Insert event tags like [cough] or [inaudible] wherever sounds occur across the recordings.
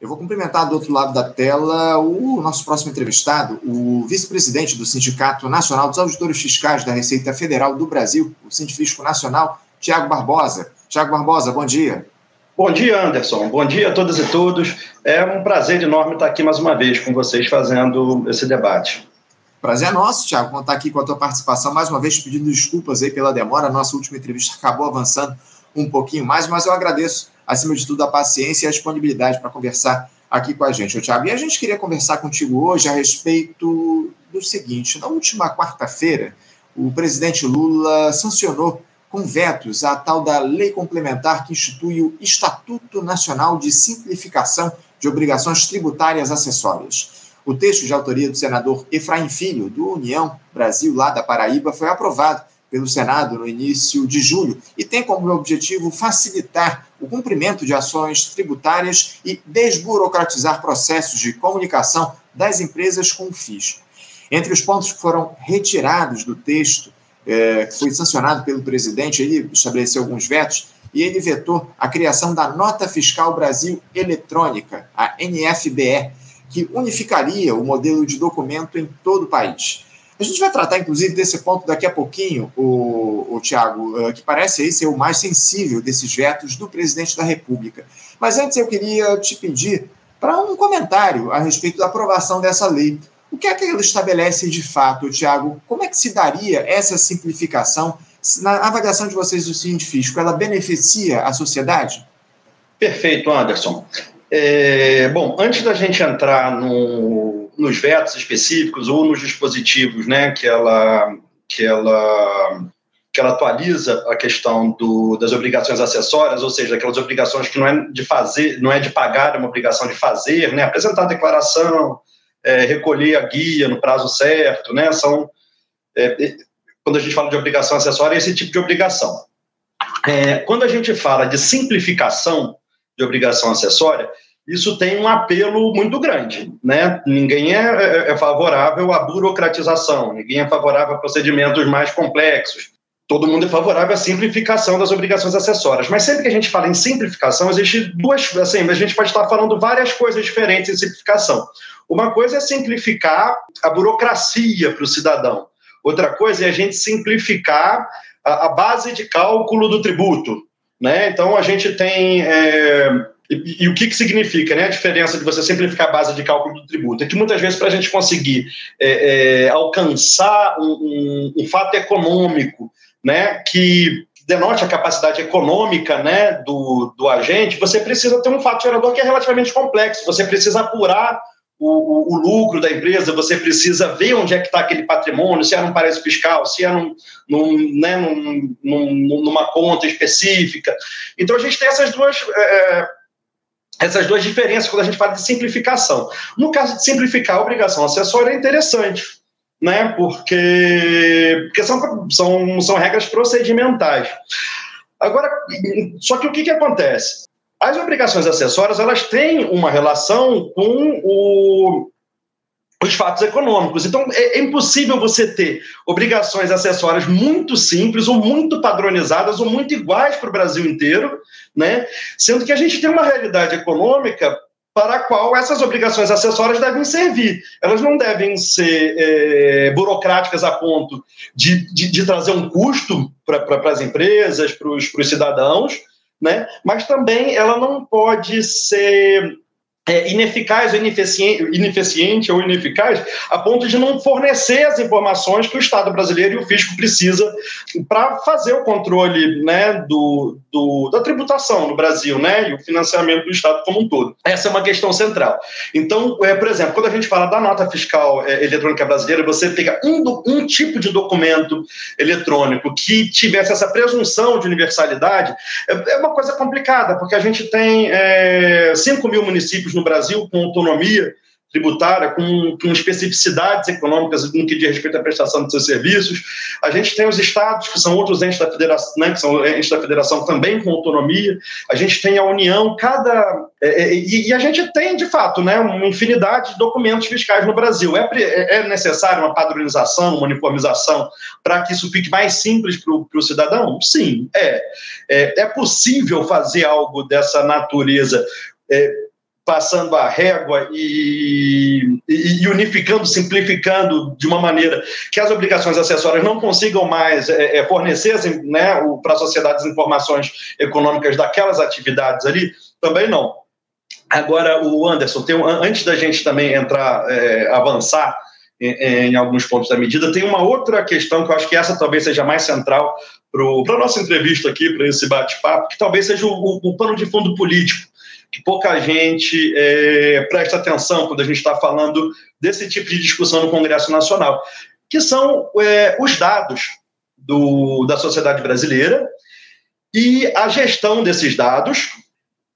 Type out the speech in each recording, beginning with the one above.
Eu vou cumprimentar do outro lado da tela o nosso próximo entrevistado, o vice-presidente do Sindicato Nacional dos Auditores Fiscais da Receita Federal do Brasil, o Sindifisco Nacional, Tiago Barbosa. Tiago Barbosa, bom dia. Bom dia, Anderson. Bom dia a todas e todos. É um prazer enorme estar aqui mais uma vez com vocês fazendo esse debate. Prazer é nosso, Tiago, contar aqui com a tua participação. Mais uma vez, pedindo desculpas aí pela demora. A nossa última entrevista acabou avançando um pouquinho mais, mas eu agradeço acima de tudo, a paciência e a disponibilidade para conversar aqui com a gente, Tiago. E a gente queria conversar contigo hoje a respeito do seguinte: na última quarta-feira, o presidente Lula sancionou com vetos a tal da lei complementar que institui o Estatuto Nacional de Simplificação de Obrigações Tributárias Acessórias. O texto de autoria do senador Efraim Filho, do União Brasil, lá da Paraíba, foi aprovado pelo Senado no início de julho e tem como objetivo facilitar o cumprimento de ações tributárias e desburocratizar processos de comunicação das empresas com o fisco. Entre os pontos que foram retirados do texto, é, que foi sancionado pelo presidente, ele estabeleceu alguns vetos e ele vetou a criação da Nota Fiscal Brasil Eletrônica, a NFBE, que unificaria o modelo de documento em todo o país. A gente vai tratar, inclusive, desse ponto daqui a pouquinho, o, o Tiago, uh, que parece aí ser o mais sensível desses vetos do presidente da República. Mas antes eu queria te pedir para um comentário a respeito da aprovação dessa lei. O que é que ela estabelece de fato, Tiago? Como é que se daria essa simplificação? Na avaliação de vocês do científico, ela beneficia a sociedade? Perfeito, Anderson. É, bom, antes da gente entrar no, nos vetos específicos ou nos dispositivos né, que, ela, que, ela, que ela atualiza a questão do, das obrigações acessórias, ou seja, aquelas obrigações que não é de fazer, não é de pagar, é uma obrigação de fazer, né, apresentar a declaração, é, recolher a guia no prazo certo, né, são é, quando a gente fala de obrigação acessória, é esse tipo de obrigação. É, quando a gente fala de simplificação, de obrigação acessória, isso tem um apelo muito grande. Né? Ninguém é, é, é, favorável à burocratização, ninguém é favorável a procedimentos mais complexos. Todo mundo é favorável à simplificação das obrigações acessórias. Mas sempre que a gente fala em simplificação, existe duas. Assim, a gente pode estar falando várias coisas diferentes em simplificação. Uma coisa é simplificar a burocracia para o cidadão. Outra coisa é a gente simplificar a, a base de cálculo do tributo. Né? Então, a gente tem. É, e, e, o que, que significa né, a diferença de você simplificar a base de cálculo do tributo? É que muitas vezes, para a gente conseguir é, é, alcançar um, um, um, fato econômico né, que denote a capacidade econômica né, do, do agente, você precisa ter um fato gerador que é relativamente complexo, você precisa apurar o, o, o, lucro da empresa, você precisa ver onde é que está aquele patrimônio, se é num paraíso fiscal, se é num, num, né, num, numa conta específica. Então a gente tem essas duas. É, essas duas diferenças quando a gente fala de simplificação. No caso de simplificar a obrigação acessória é interessante, né? Porque, porque são, são, são regras procedimentais. Agora, só que o que, que acontece? As obrigações acessórias elas têm uma relação com o, os fatos econômicos. Então, é, é, impossível você ter obrigações acessórias muito simples, ou muito padronizadas, ou muito iguais para o Brasil inteiro, né? sendo que a gente tem uma realidade econômica para a qual essas obrigações acessórias devem servir. Elas não devem ser é, burocráticas a ponto de, de, de trazer um custo para as empresas, para os cidadãos, né? mas também ela não pode ser é, ineficaz ou ineficiente, ineficiente ou ineficaz a ponto de não fornecer as informações que o Estado brasileiro e o fisco precisa para fazer o controle né, do, do, da tributação no Brasil né, e o financiamento do Estado como um todo. Essa é uma questão central. Então, é, por exemplo, quando a gente fala da nota fiscal é, eletrônica brasileira, você pega um, um tipo de documento eletrônico que tivesse essa presunção de universalidade, é, é uma coisa complicada, porque a gente tem é, 5 mil municípios no Brasil com autonomia tributária, com, com, especificidades econômicas no que diz respeito à prestação de seus serviços. A gente tem os estados, que são outros entes da federação, né, que são entes da federação também com autonomia. A gente tem a União, cada. É, é, e, a gente tem, de fato, né, uma infinidade de documentos fiscais no Brasil. É, é, é necessário uma padronização, uma uniformização, para que isso fique mais simples para o cidadão? Sim, é. é. É possível fazer algo dessa natureza. É, passando a régua e, e, e, unificando, simplificando de uma maneira que as obrigações acessórias não consigam mais é, é fornecer né, para a sociedade as informações econômicas daquelas atividades ali, também não. Agora, o Anderson, tem, antes da gente também entrar, é, avançar em, em, alguns pontos da medida, tem uma outra questão que eu acho que essa talvez seja mais central para a nossa entrevista aqui, para esse bate-papo, que talvez seja o, o, o pano de fundo político que pouca gente é, presta atenção quando a gente está falando desse tipo de discussão no Congresso Nacional, que são é, os dados do, da sociedade brasileira e a gestão desses dados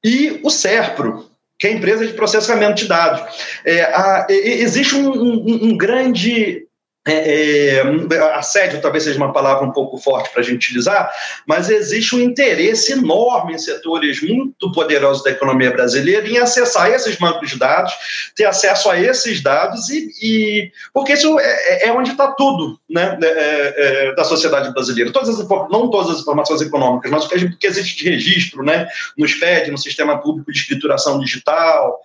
e o SERPRO, que é a empresa de processamento de dados. É, a, existe um, um, um grande é, é, assédio talvez seja uma palavra um pouco forte para a gente utilizar, mas existe um interesse enorme em setores muito poderosos da economia brasileira em acessar esses bancos de dados, ter acesso a esses dados, e, e porque isso é, é, é onde está tudo né, é, é, da sociedade brasileira. Todas as, não todas as informações econômicas, mas o que existe de registro né, no SPED, no Sistema Público de Escrituração Digital,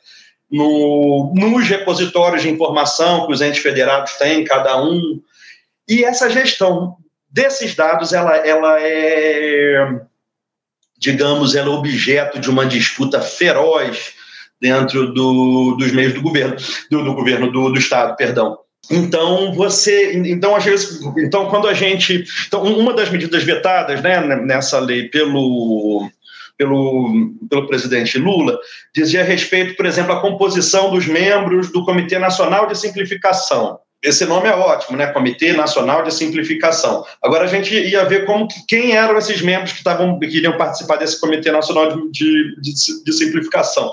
no, nos repositórios de informação que os entes federados têm, cada um. E essa gestão desses dados, ela, ela é, digamos, ela é objeto de uma disputa feroz dentro do, dos meios do governo, do, do governo do, do Estado, perdão. Então você, então então quando a gente, então uma das medidas vetadas, né, nessa lei pelo pelo, pelo presidente Lula, dizia respeito, por exemplo, à composição dos membros do Comitê Nacional de Simplificação. Esse nome é ótimo, né? Comitê Nacional de Simplificação. Agora a gente ia ver como que, quem eram esses membros que estavam que iriam participar desse Comitê Nacional de, de, de, de Simplificação.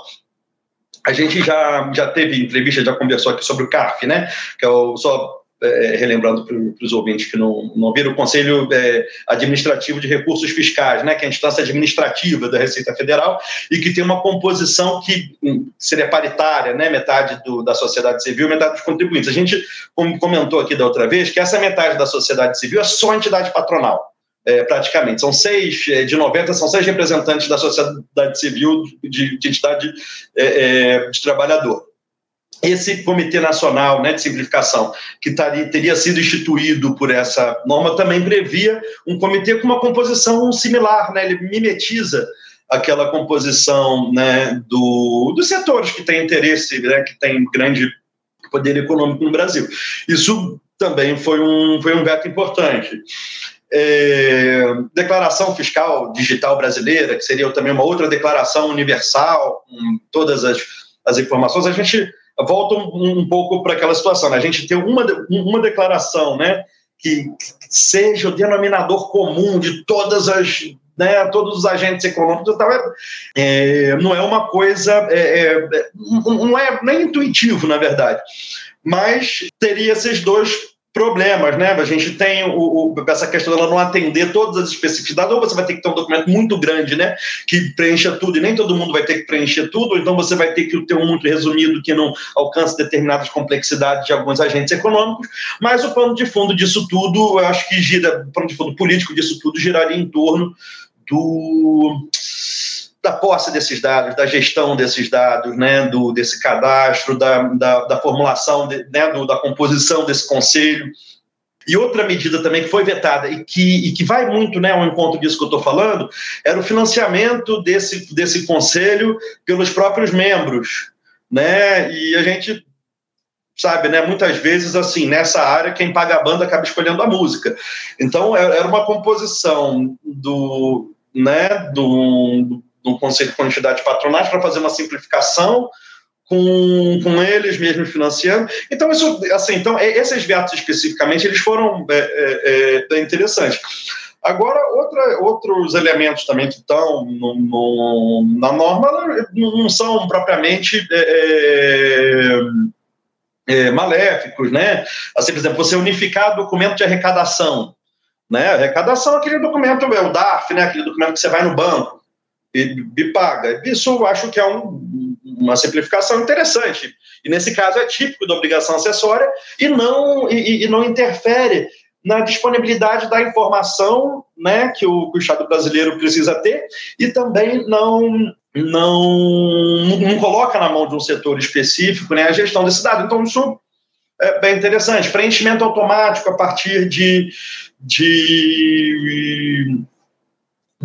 A gente já, já teve entrevista, já conversou aqui sobre o CARF, né? Que é o, só é, relembrando para os ouvintes que não, não viram, o Conselho é, Administrativo de Recursos Fiscais, né, que é a instância administrativa da Receita Federal e que tem uma composição que hum, seria paritária, né, metade do, da sociedade civil, metade dos contribuintes. A gente comentou aqui da outra vez que essa metade da sociedade civil é só entidade patronal. É, praticamente. São seis, é, de 90, são seis representantes da sociedade civil de, de entidade é, é de trabalhador esse Comitê Nacional né, de Simplificação, que taria, teria sido instituído por essa norma, também previa um comitê com uma composição similar, né, ele mimetiza aquela composição né, do, dos setores que têm interesse, né, que têm grande poder econômico no Brasil. Isso também foi um, foi um veto importante. É, declaração fiscal digital brasileira, que seria também uma outra declaração universal, com todas as, as informações, a gente volta um, um pouco para aquela situação. Né? A gente tem uma, uma declaração né, que seja o denominador comum de todas as né, todos os agentes econômicos, é, não é uma coisa, é, é, não é nem intuitivo, na verdade, mas teria esses dois problemas, né? A gente tem o, o, essa questão dela não atender todas as especificidades, ou você vai ter que ter um documento muito grande, né? Que preencha tudo, e nem todo mundo vai ter que preencher tudo, ou então você vai ter que ter um muito resumido que não alcance determinadas complexidades de alguns agentes econômicos, mas o plano de fundo disso tudo, eu acho que gira, o plano de fundo político disso tudo giraria em torno do da posse desses dados, da gestão desses dados, né, do, desse cadastro, da, da, da formulação, de, né, do, da composição desse conselho. E outra medida também que foi vetada e que, e que vai muito né, ao encontro disso que eu estou falando era o financiamento desse, desse conselho pelos próprios membros. Né? E a gente sabe, né? Muitas vezes, assim, nessa área, quem paga a banda acaba escolhendo a música. Então, era uma composição do, né, do, no Conselho de Quantidade Patronais para fazer uma simplificação com, com eles mesmos financiando. Então, isso, assim, então, esses vetos especificamente, eles foram é, é, é, interessantes. Agora, outra, outros elementos também que estão no, no, na norma não são propriamente é, é, é, maléficos, né? Assim, por exemplo, você unificar documento de arrecadação, né? Arrecadação é aquele documento, é o DARF, né? Aquele documento que você vai no banco e, paga. Isso eu acho que é um, uma simplificação interessante. E nesse caso é típico da obrigação acessória e não, e, e não interfere na disponibilidade da informação né, que, o, que o Estado brasileiro precisa ter e também não não, não coloca na mão de um setor específico né, a gestão desse dado. Então, isso é bem interessante. Preenchimento automático a partir de, de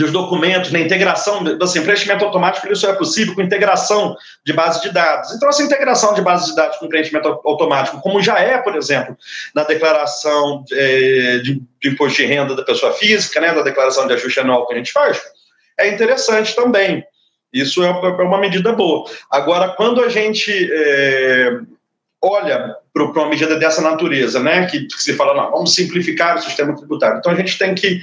dos documentos, na integração, assim, preenchimento automático, isso é possível com integração de base de dados. Então, essa integração de base de dados com preenchimento automático, como já é, por exemplo, na declaração é, de, de, imposto de renda da pessoa física, né, da declaração de ajuste anual que a gente faz, é interessante também. Isso é, é uma medida boa. Agora, quando a gente é, olha para uma medida dessa natureza, né, que, que se fala, não, vamos simplificar o sistema tributário. Então, a gente tem que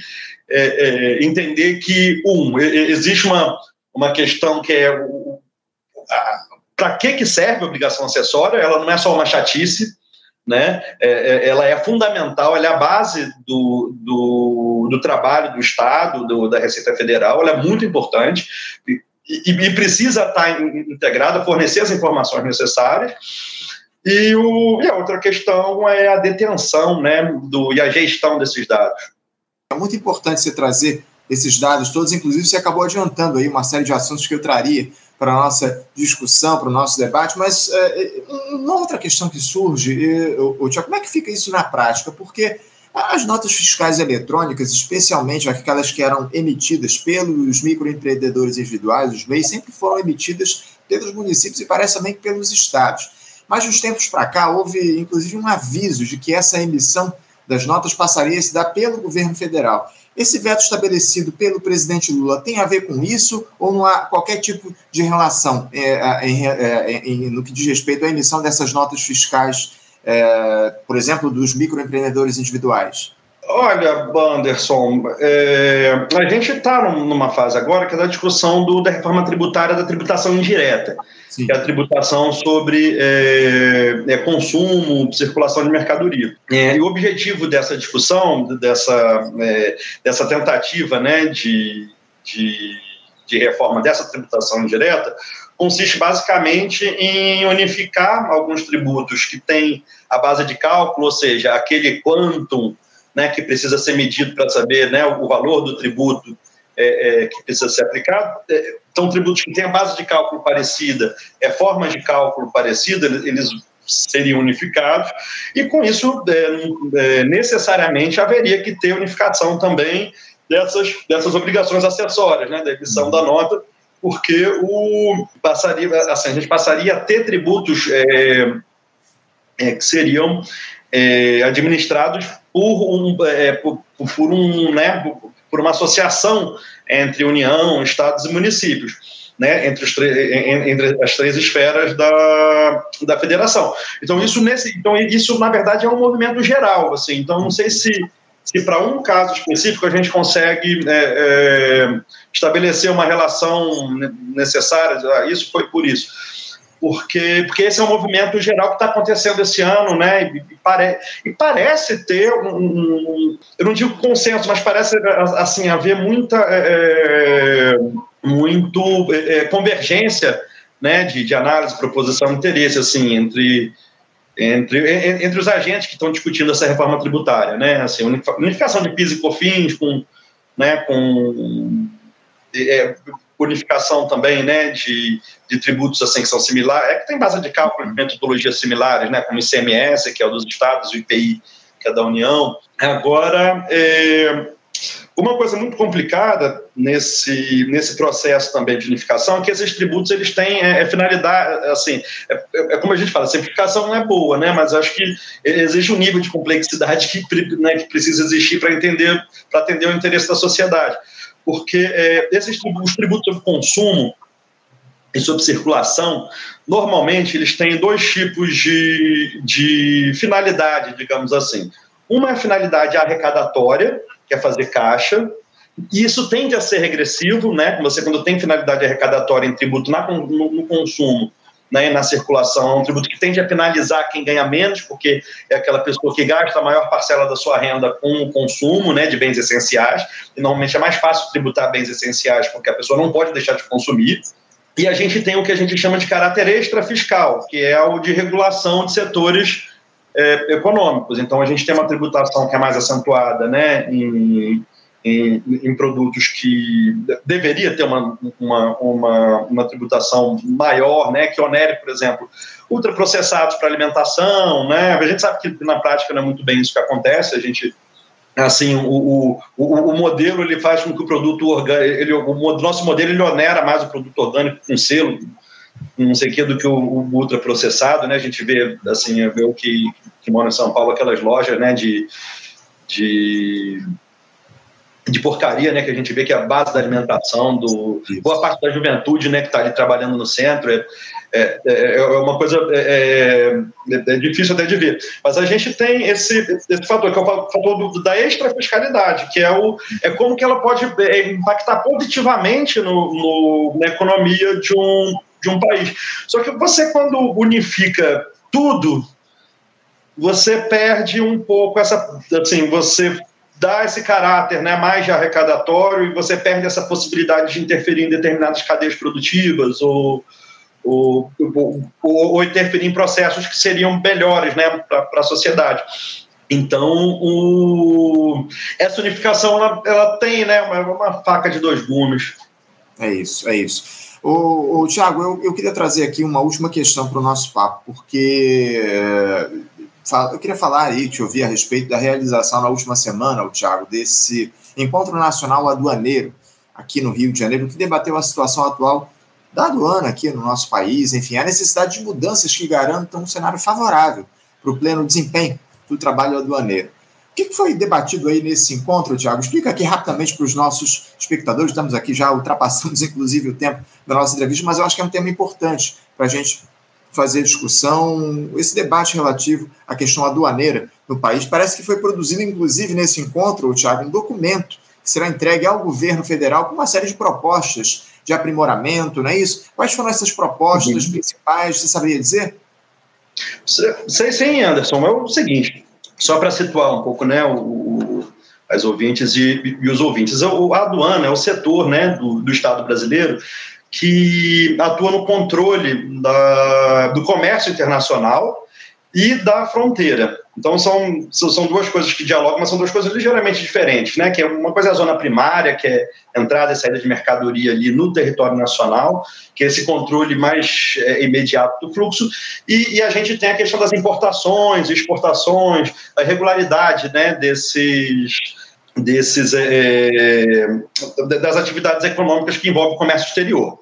é, é, entender que, um, existe uma, uma questão que é para que, que serve a obrigação acessória? Ela não é só uma chatice, né? É, é, ela é fundamental, ela é a base do, do, do trabalho do Estado, do, da Receita Federal, ela é muito importante e, e, precisa estar integrada, fornecer as informações necessárias. E, o, e a outra questão é a detenção né, do, e a gestão desses dados. É muito importante você trazer esses dados todos, inclusive você acabou adiantando aí uma série de assuntos que eu traria para a nossa discussão, para o nosso debate, mas é, uma outra questão que surge, Tiago, como é que fica isso na prática? Porque as notas fiscais eletrônicas, especialmente aquelas que eram emitidas pelos microempreendedores individuais, os MEIs, sempre foram emitidas pelos municípios e parece também pelos estados. Mas, uns tempos para cá, houve inclusive um aviso de que essa emissão das notas passaria a se dar pelo governo federal. Esse veto estabelecido pelo presidente Lula tem a ver com isso ou não há qualquer tipo de relação é, em, é, em, no que diz respeito à emissão dessas notas fiscais, é, por exemplo, dos microempreendedores individuais? Olha, Banderson, é, a gente está numa fase agora que é da discussão do, da reforma tributária da tributação indireta, Sim. que é a tributação sobre é, é, consumo, circulação de mercadoria. É, e o objetivo dessa discussão, dessa, é, dessa tentativa né, de, de, de reforma dessa tributação indireta, consiste basicamente em unificar alguns tributos que têm a base de cálculo, ou seja, aquele quantum né, que precisa ser medido para saber né, o valor do tributo é, é, que precisa ser aplicado. É, então, tributos que têm a base de cálculo parecida, é, formas de cálculo parecida, eles seriam unificados, e com isso, é, é, necessariamente, haveria que ter unificação também dessas, dessas obrigações acessórias, né, da emissão da nota, porque o passaria, assim, a gente passaria a ter tributos que seriam administrados por um, por, por, um né, por uma associação entre União, Estados e municípios. Né, entre, os entre as três esferas da, da federação. Então isso nesse, então isso na verdade é um movimento geral, assim. Então não sei se se para um caso específico a gente consegue é, é, estabelecer uma relação necessária, isso foi por isso porque, porque esse é um movimento geral que está acontecendo esse ano, né? E, pare, e parece ter um, um, eu não digo consenso, mas parece assim haver muita é, é muito é, é, convergência, né? De, de análise, proposição, interesse, assim, entre entre, entre os agentes que estão discutindo essa reforma tributária, né? Assim, unificação de PIS e COFINS com, né? Com é, unificação também né, de, de tributos assim, que são similares, é que tem base de cálculo metodologias similares, né, como o ICMS, que é o dos estados, o IPI, que é da União. Agora, é, uma coisa muito complicada nesse, nesse processo também de unificação é que esses tributos eles têm é, é finalidade, assim, é, é, é, como a gente fala, a simplificação não é boa, né, mas acho que existe um nível de complexidade que, né, que precisa existir para entender, para atender o interesse da sociedade porque é, esses tributos, os tributos sobre consumo e sobre circulação, normalmente eles têm dois tipos de, de finalidade, digamos assim. Uma é a finalidade arrecadatória, que é fazer caixa, e isso tende a ser regressivo, né? Você, quando tem finalidade arrecadatória em tributo na, no, no consumo, né, na circulação. É um tributo que tende a penalizar quem ganha menos, porque é aquela pessoa que gasta a maior parcela da sua renda com o consumo né, de bens essenciais. E normalmente é mais fácil tributar bens essenciais, porque a pessoa não pode deixar de consumir. E a gente tem o que a gente chama de caráter extrafiscal, que é o de regulação de setores é, econômicos. Então, a gente tem uma tributação que é mais acentuada né, em, em, em, produtos que deveria ter uma, uma, uma, uma, tributação maior, né, que onere, por exemplo, ultraprocessados para alimentação, né, a gente sabe que na prática não é muito bem isso que acontece, a gente assim o, o, o, modelo ele faz com que o produto orgânico ele, o nosso modelo ele onera mais o produto orgânico com selo não sei o que do que o, o ultraprocessado, né? A gente vê assim, vê o que, que mora em São Paulo aquelas lojas, né? De, de de porcaria, né, que a gente vê que é a base da alimentação do boa parte da juventude, né, que está ali trabalhando no centro, é, é, é, é uma coisa é, é, é, difícil até de ver. Mas a gente tem esse, esse fator, que é o fator do, da extrafiscalidade, que é, o, é como que ela pode é, impactar positivamente no, no, na economia de um, de um país. Só que você, quando unifica tudo, você perde um pouco essa. Assim, você dá esse caráter né, mais de arrecadatório e você perde essa possibilidade de interferir em determinadas cadeias produtivas ou, ou, ou, ou interferir em processos que seriam melhores né, para a sociedade. Então, o, essa unificação ela, ela tem né, uma, uma, faca de dois gumes. É isso, é isso. O, Tiago, eu, eu queria trazer aqui uma última questão para o nosso papo, porque eu queria falar aí, te ouvir a respeito da realização na última semana, o Thiago, desse Encontro Nacional Aduaneiro aqui no Rio de Janeiro, que debateu a situação atual da aduana aqui no nosso país, enfim, a necessidade de mudanças que garantam um cenário favorável para o pleno desempenho do trabalho aduaneiro. O que foi debatido aí nesse encontro, Tiago? Explica aqui rapidamente para os nossos espectadores, estamos aqui já ultrapassamos [laughs] inclusive o tempo da nossa entrevista, mas eu acho que é um tema importante para a gente fazer discussão, esse debate relativo à questão aduaneira no país. Parece que foi produzido, inclusive, nesse encontro, Tiago, um documento que será entregue ao governo federal com uma série de propostas de aprimoramento, não é isso? Quais foram essas propostas uhum. principais? Você saberia dizer? Sei sim, Anderson. É o seguinte, só para situar um pouco né, o, o, as ouvintes e, e, os ouvintes. A aduana é o setor né, do, do Estado brasileiro que atua no controle da, do comércio internacional e da fronteira. Então são, são duas coisas que dialogam, mas são duas coisas ligeiramente diferentes, né? Que é uma coisa é a zona primária, que é entrada e saída de mercadoria ali no território nacional, que é esse controle mais é, imediato do fluxo, e, e, a gente tem a questão das importações, exportações, a regularidade, né? Desses desses é, das atividades econômicas que envolvem o comércio exterior.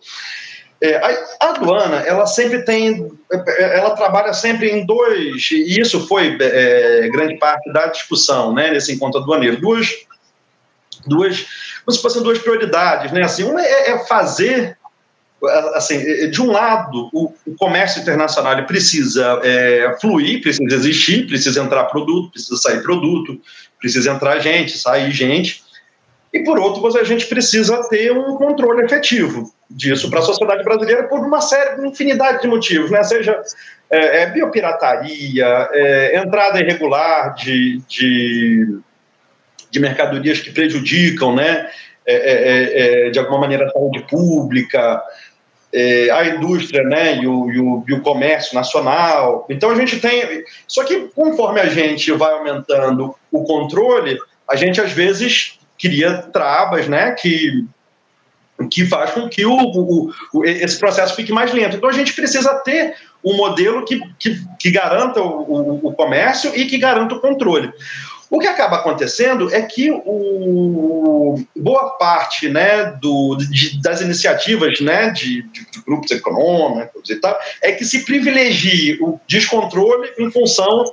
É, a, aduana, ela sempre tem, ela trabalha sempre em dois, e isso foi é, grande parte da discussão, né, nesse encontro aduaneiro, duas, duas, como se fossem duas prioridades, né, assim, uma é, é fazer, assim, de um lado, o, o comércio internacional precisa é, fluir, precisa existir, precisa entrar produto, precisa sair produto, precisa entrar gente, sair gente, e por outro, a gente precisa ter um controle efetivo disso para a sociedade brasileira por uma série, uma infinidade de motivos, né? seja é, é biopirataria, é, entrada irregular de, de, de, mercadorias que prejudicam, né? É, é, é, de alguma maneira, a saúde pública, a indústria né? E o, e, o, e o comércio nacional. Então, a gente tem. Só que, conforme a gente vai aumentando o controle, a gente, às vezes, cria travas, né? Que que faz com que o, o, o, esse processo fique mais lento. Então a gente precisa ter um modelo que, que, que garanta o, o, comércio e que garanta o controle. O que acaba acontecendo é que o, boa parte né, do, de, das iniciativas né, de, de, de, grupos econômicos e tal é que se privilegie o descontrole em função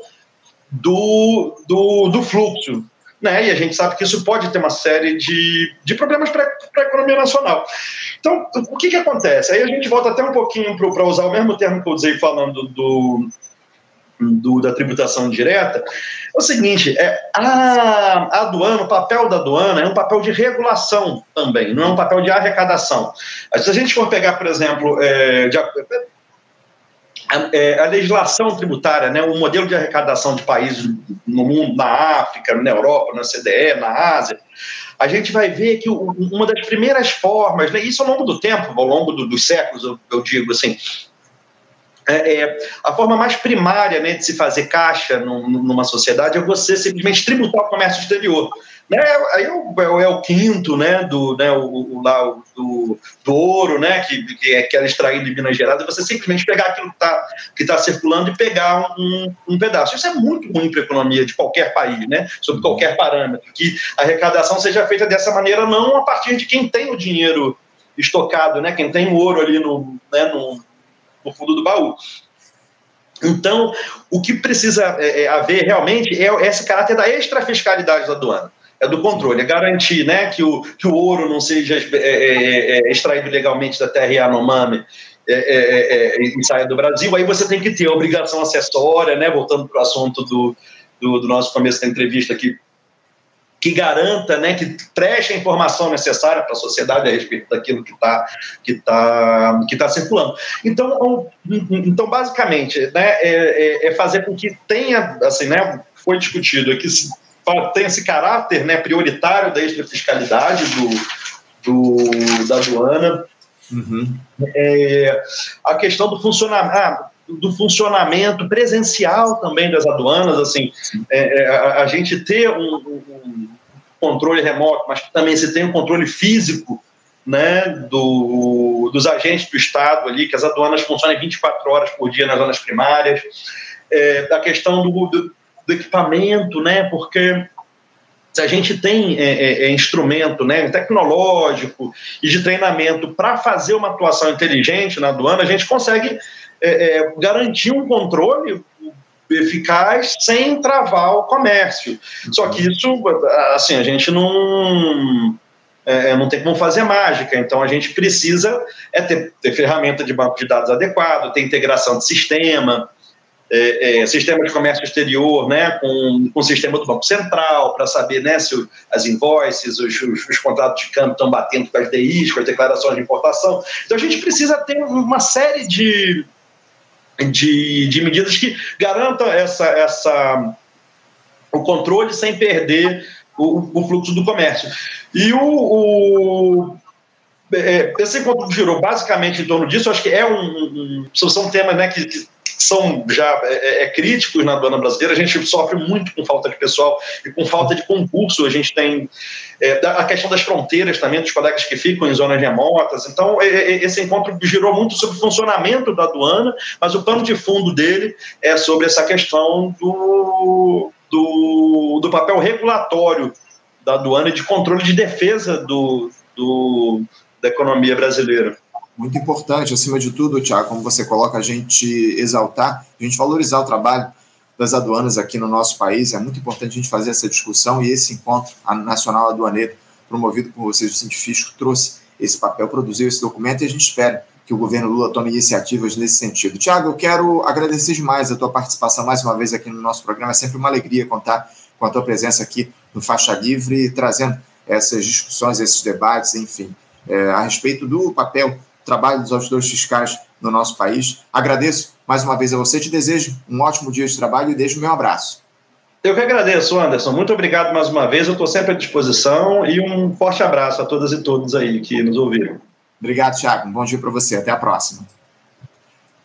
do, do, do fluxo né? E a gente sabe que isso pode ter uma série de, de problemas para a economia nacional. Então, o que, que acontece? Aí a gente volta até um pouquinho para usar o mesmo termo que eu usei falando do, do, da tributação direta, é o seguinte, é, a, a aduana, o papel da aduana é um papel de regulação também, não é um papel de arrecadação. Se a gente for pegar, por exemplo, é, de, a, é, a, legislação tributária, né, o modelo de arrecadação de países no mundo, na África, na Europa, na CDE, na Ásia, a gente vai ver que uma das primeiras formas, né, isso ao longo do tempo, ao longo do, dos séculos, eu, eu digo assim, é, é, a forma mais primária né, de se fazer caixa num, numa sociedade é você simplesmente tributar o comércio exterior. né, aí é o, é o quinto, né, do, né, o, o, lá, o, do, do ouro, né, que, que, é, que era extraído de Minas Gerais, é você simplesmente pegar aquilo que está que tá circulando e pegar um, um pedaço. Isso é muito ruim para a economia de qualquer país, né, sob qualquer parâmetro, que a arrecadação seja feita dessa maneira, não a partir de quem tem o dinheiro estocado, né, quem tem o ouro ali no, né, no, no fundo do baú. Então, o que precisa é, é, haver realmente é esse caráter da extrafiscalidade da aduana, é do controle, é garantir né, que, o, que o ouro não seja é, é, é extraído legalmente da terra Yanomami e saia do Brasil. Aí você tem que ter a obrigação acessória, né, voltando para o assunto do, do, do nosso começo da entrevista aqui, que garanta, né, que preste a informação necessária para a sociedade a respeito daquilo que está que tá, que tá circulando. Então, então basicamente, né, é, é, é fazer com que tenha, assim, né, foi discutido aqui, tenha esse caráter né, prioritário da extrafiscalidade do, do, da aduana, Uhum. É, a questão do funcionamento, ah, do funcionamento presencial também das aduanas, assim, é, é, a, a, gente ter um, um, controle remoto, mas também se tem um controle físico, né, do, dos agentes do Estado ali, que as aduanas funcionem 24 horas por dia nas zonas primárias, é, da questão do, do, do equipamento, né, porque se a gente tem é, é, é instrumento né, tecnológico e de treinamento para fazer uma atuação inteligente na aduana, a gente consegue é, é, garantir um controle eficaz sem travar o comércio. Só que isso, assim, a gente não é, é, não tem como fazer mágica, então a gente precisa é ter, ter ferramenta de banco de dados adequado, ter integração de sistema, é, é, sistema de comércio exterior, né, com, com o sistema do Banco Central, para saber né, se as invoices, os, os, os, contratos de câmbio estão batendo com as DIs, com as declarações de importação. Então a gente precisa ter uma série de, de, de medidas que garantam essa, essa, o controle sem perder o, o fluxo do comércio. E o, o é, esse encontro girou basicamente em torno disso. Acho que é um, um são temas né, que, que são já é, é, é, críticos na aduana brasileira. A gente sofre muito com falta de pessoal e com falta de concurso. A gente tem é, a questão das fronteiras também, dos colegas que ficam em zonas remotas. Então, é, é, esse encontro girou muito sobre o funcionamento da aduana, mas o pano de fundo dele é sobre essa questão do, do, do papel regulatório da aduana e de controle de defesa do, do da economia brasileira muito importante, acima de tudo, Tiago, como você coloca, a gente exaltar, a gente valorizar o trabalho das aduanas aqui no nosso país. É muito importante a gente fazer essa discussão e esse encontro nacional aduaneiro, promovido por vocês, o Cientifisco, trouxe esse papel, produziu esse documento e a gente espera que o governo Lula tome iniciativas nesse sentido. Tiago, eu quero agradecer demais a tua participação mais uma vez aqui no nosso programa. É sempre uma alegria contar com a tua presença aqui no Faixa Livre, trazendo essas discussões, esses debates, enfim, é, a respeito do papel trabalho dos auditores fiscais no nosso país. Agradeço mais uma vez a você, te desejo um ótimo dia de trabalho e deixo o meu abraço. Eu que agradeço, Anderson. Muito obrigado mais uma vez. Eu estou sempre à disposição e um forte abraço a todas e todos aí que nos ouviram. Obrigado, Tiago. Um bom dia para você. Até a próxima.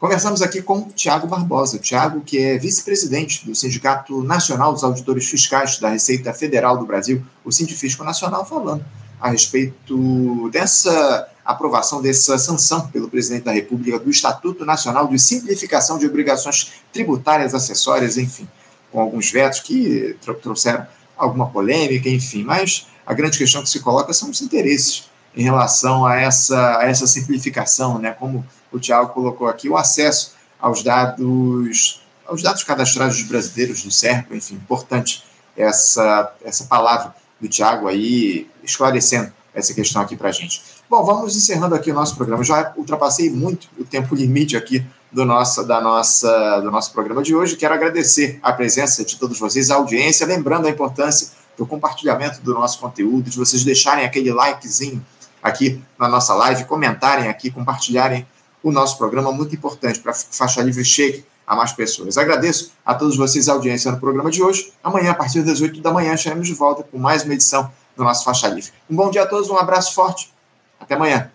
Conversamos aqui com Tiago Barbosa. Tiago, que é vice-presidente do Sindicato Nacional dos Auditores Fiscais da Receita Federal do Brasil, o Sindifisco Nacional, falando a respeito dessa aprovação dessa sanção pelo presidente da República do Estatuto Nacional de Simplificação de Obrigações Tributárias Acessórias, enfim, com alguns vetos que trouxeram alguma polêmica, enfim, mas a grande questão que se coloca são os interesses em relação a essa, a essa simplificação, né? como o Tiago colocou aqui, o acesso aos dados aos dados cadastrados dos brasileiros do CERPO, enfim, importante essa, essa palavra do Tiago aí, esclarecendo essa questão aqui para a gente. Bom, vamos encerrando aqui o nosso programa. Já ultrapassei muito o tempo limite aqui do nosso, da nossa, do nosso programa de hoje. Quero agradecer a presença de todos vocês, a audiência, lembrando a importância do compartilhamento do nosso conteúdo, de vocês deixarem aquele likezinho aqui na nossa live, comentarem aqui, compartilharem o nosso programa, muito importante para Faixa Livre chegue a mais pessoas. Agradeço a todos vocês a audiência no programa de hoje. Amanhã, a partir das 8 da manhã, estaremos de volta com mais uma edição do nosso Faixa Livre. Um bom dia a todos, um abraço forte. Até amanhã.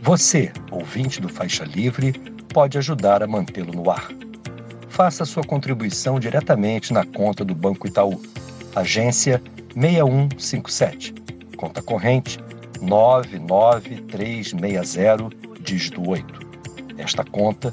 Você, ouvinte do Faixa Livre, pode ajudar a mantê-lo no ar faça sua contribuição diretamente na conta do Banco Itaú. Agência 6157. Conta corrente 99360, dígito 8. Esta conta